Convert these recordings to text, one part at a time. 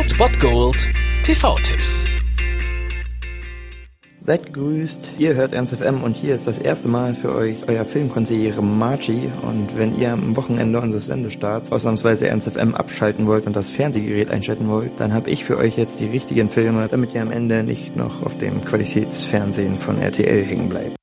Old Gold TV-Tipps. Seid gegrüßt, ihr hört Ernst FM und hier ist das erste Mal für euch euer Filmkonsigliere Margie und wenn ihr am Wochenende unseres Sendestarts ausnahmsweise Ernst FM abschalten wollt und das Fernsehgerät einschalten wollt, dann habe ich für euch jetzt die richtigen Filme, damit ihr am Ende nicht noch auf dem Qualitätsfernsehen von RTL hängen bleibt.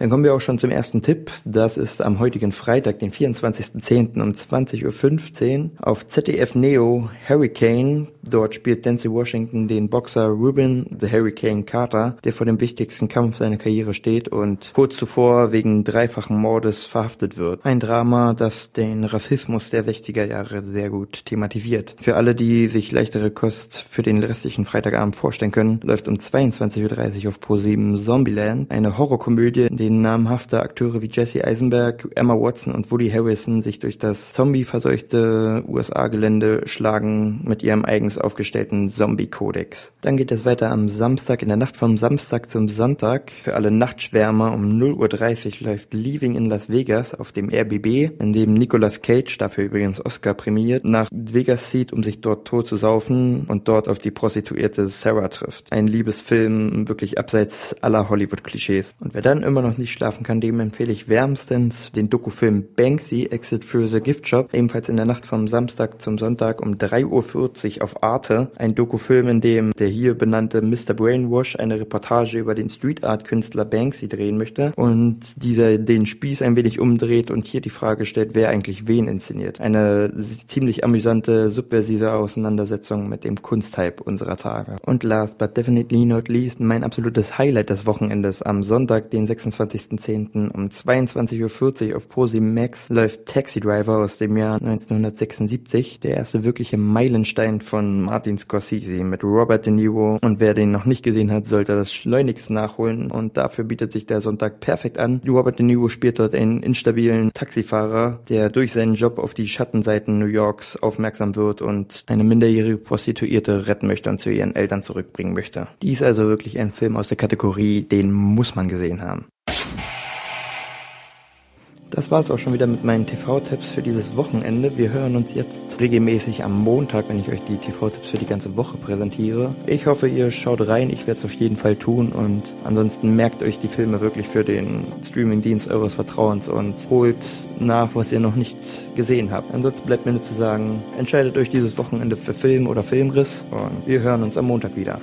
Dann kommen wir auch schon zum ersten Tipp. Das ist am heutigen Freitag, den 24.10. um 20.15 Uhr auf ZDF Neo Hurricane. Dort spielt Denzel Washington den Boxer Ruben The Hurricane Carter, der vor dem wichtigsten Kampf seiner Karriere steht und kurz zuvor wegen dreifachen Mordes verhaftet wird. Ein Drama, das den Rassismus der 60er Jahre sehr gut thematisiert. Für alle, die sich leichtere Kost für den restlichen Freitagabend vorstellen können, läuft um 22.30 Uhr auf Pro7 Zombieland, eine Horrorkomödie, in denen namhafte Akteure wie Jesse Eisenberg, Emma Watson und Woody Harrison sich durch das zombie-verseuchte USA-Gelände schlagen mit ihrem eigens aufgestellten Zombie-Kodex. Dann geht es weiter am Samstag, in der Nacht vom Samstag zum Sonntag. Für alle Nachtschwärmer um 0.30 Uhr läuft Leaving in Las Vegas auf dem RBB, in dem Nicolas Cage, dafür übrigens Oscar prämiert, nach Vegas zieht, um sich dort tot zu saufen und dort auf die Prostituierte Sarah trifft. Ein Liebesfilm, wirklich abseits aller Hollywood-Klischees. Und wer dann immer noch nicht schlafen kann, dem empfehle ich wärmstens den Dokufilm Banksy Exit für the Gift Shop, ebenfalls in der Nacht vom Samstag zum Sonntag um 3.40 Uhr auf Arte. Ein Dokufilm, in dem der hier benannte Mr. Brainwash eine Reportage über den Street Art Künstler Banksy drehen möchte und dieser den Spieß ein wenig umdreht und hier die Frage stellt, wer eigentlich wen inszeniert. Eine ziemlich amüsante, subversive Auseinandersetzung mit dem Kunsthype unserer Tage. Und last but definitely not least, mein absolutes Highlight des Wochenendes am Sonntag, den 26. 20.10. um 22.40 Uhr auf ProSieben Max läuft Taxi Driver aus dem Jahr 1976, der erste wirkliche Meilenstein von Martin Scorsese mit Robert De Niro und wer den noch nicht gesehen hat, sollte das schleunigst nachholen und dafür bietet sich der Sonntag perfekt an. Robert De Niro spielt dort einen instabilen Taxifahrer, der durch seinen Job auf die Schattenseiten New Yorks aufmerksam wird und eine minderjährige Prostituierte retten möchte und zu ihren Eltern zurückbringen möchte. Dies also wirklich ein Film aus der Kategorie, den muss man gesehen haben. Das war es auch schon wieder mit meinen TV-Tipps für dieses Wochenende. Wir hören uns jetzt regelmäßig am Montag, wenn ich euch die TV-Tipps für die ganze Woche präsentiere. Ich hoffe, ihr schaut rein. Ich werde es auf jeden Fall tun. Und ansonsten merkt euch die Filme wirklich für den Streaming-Dienst eures Vertrauens und holt nach, was ihr noch nicht gesehen habt. Ansonsten bleibt mir nur zu sagen, entscheidet euch dieses Wochenende für Film oder Filmriss. Und wir hören uns am Montag wieder.